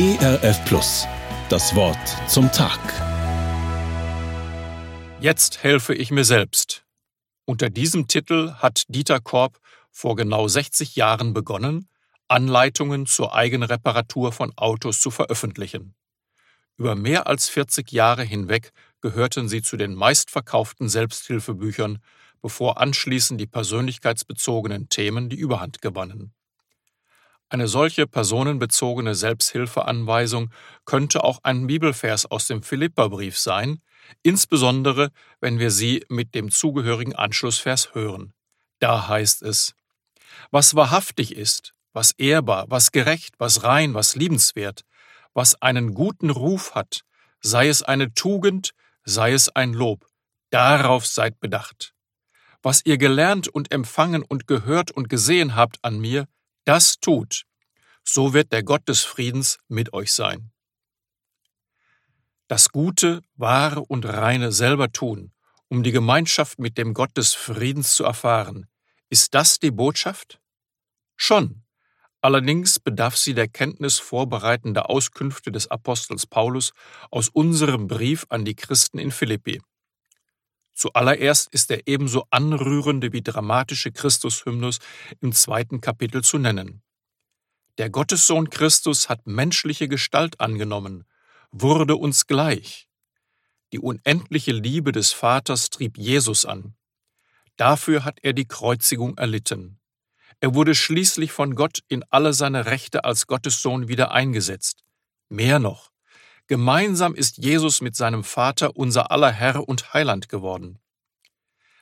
ERF Plus. Das Wort zum Tag. Jetzt helfe ich mir selbst. Unter diesem Titel hat Dieter Korb vor genau 60 Jahren begonnen, Anleitungen zur Eigenreparatur von Autos zu veröffentlichen. Über mehr als 40 Jahre hinweg gehörten sie zu den meistverkauften Selbsthilfebüchern, bevor anschließend die persönlichkeitsbezogenen Themen die Überhand gewannen. Eine solche personenbezogene Selbsthilfeanweisung könnte auch ein Bibelvers aus dem Philipperbrief sein, insbesondere wenn wir sie mit dem zugehörigen Anschlussvers hören. Da heißt es, was wahrhaftig ist, was ehrbar, was gerecht, was rein, was liebenswert, was einen guten Ruf hat, sei es eine Tugend, sei es ein Lob, darauf seid bedacht. Was ihr gelernt und empfangen und gehört und gesehen habt an mir, das tut, so wird der Gott des Friedens mit euch sein. Das Gute, Wahre und Reine selber tun, um die Gemeinschaft mit dem Gott des Friedens zu erfahren, ist das die Botschaft? Schon. Allerdings bedarf sie der Kenntnis vorbereitender Auskünfte des Apostels Paulus aus unserem Brief an die Christen in Philippi. Zuallererst ist der ebenso anrührende wie dramatische Christushymnus im zweiten Kapitel zu nennen. Der Gottessohn Christus hat menschliche Gestalt angenommen, wurde uns gleich. Die unendliche Liebe des Vaters trieb Jesus an. Dafür hat er die Kreuzigung erlitten. Er wurde schließlich von Gott in alle seine Rechte als Gottessohn wieder eingesetzt. Mehr noch, Gemeinsam ist Jesus mit seinem Vater unser aller Herr und Heiland geworden.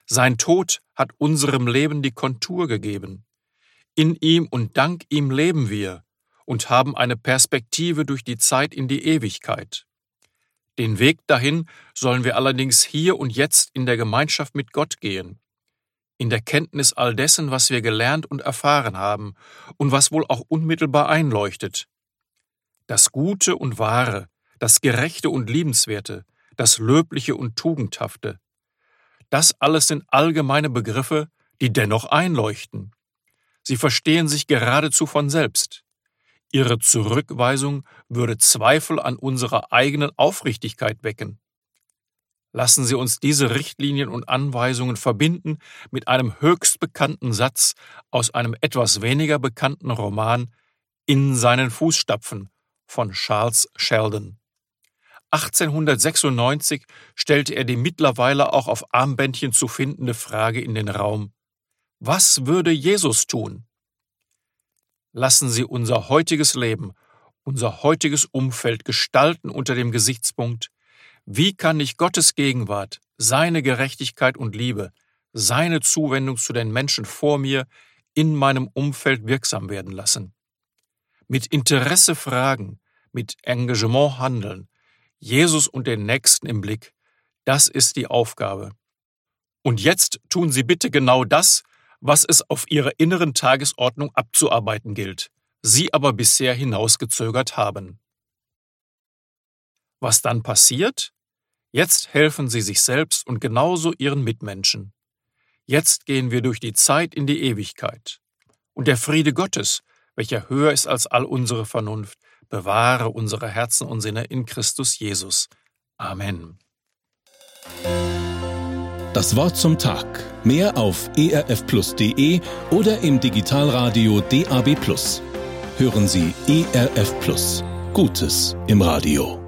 Sein Tod hat unserem Leben die Kontur gegeben. In ihm und dank ihm leben wir und haben eine Perspektive durch die Zeit in die Ewigkeit. Den Weg dahin sollen wir allerdings hier und jetzt in der Gemeinschaft mit Gott gehen, in der Kenntnis all dessen, was wir gelernt und erfahren haben und was wohl auch unmittelbar einleuchtet. Das Gute und Wahre, das Gerechte und Liebenswerte, das Löbliche und Tugendhafte. Das alles sind allgemeine Begriffe, die dennoch einleuchten. Sie verstehen sich geradezu von selbst. Ihre Zurückweisung würde Zweifel an unserer eigenen Aufrichtigkeit wecken. Lassen Sie uns diese Richtlinien und Anweisungen verbinden mit einem höchst bekannten Satz aus einem etwas weniger bekannten Roman In seinen Fußstapfen von Charles Sheldon. 1896 stellte er die mittlerweile auch auf Armbändchen zu findende Frage in den Raum Was würde Jesus tun? Lassen Sie unser heutiges Leben, unser heutiges Umfeld gestalten unter dem Gesichtspunkt Wie kann ich Gottes Gegenwart, seine Gerechtigkeit und Liebe, seine Zuwendung zu den Menschen vor mir in meinem Umfeld wirksam werden lassen? Mit Interesse fragen, mit Engagement handeln, Jesus und den Nächsten im Blick. Das ist die Aufgabe. Und jetzt tun Sie bitte genau das, was es auf Ihrer inneren Tagesordnung abzuarbeiten gilt, Sie aber bisher hinausgezögert haben. Was dann passiert? Jetzt helfen Sie sich selbst und genauso Ihren Mitmenschen. Jetzt gehen wir durch die Zeit in die Ewigkeit. Und der Friede Gottes, welcher höher ist als all unsere Vernunft, bewahre unsere Herzen und Sinne in Christus Jesus. Amen. Das Wort zum Tag. Mehr auf erfplus.de oder im Digitalradio DAB. Hören Sie ERF Plus. Gutes im Radio.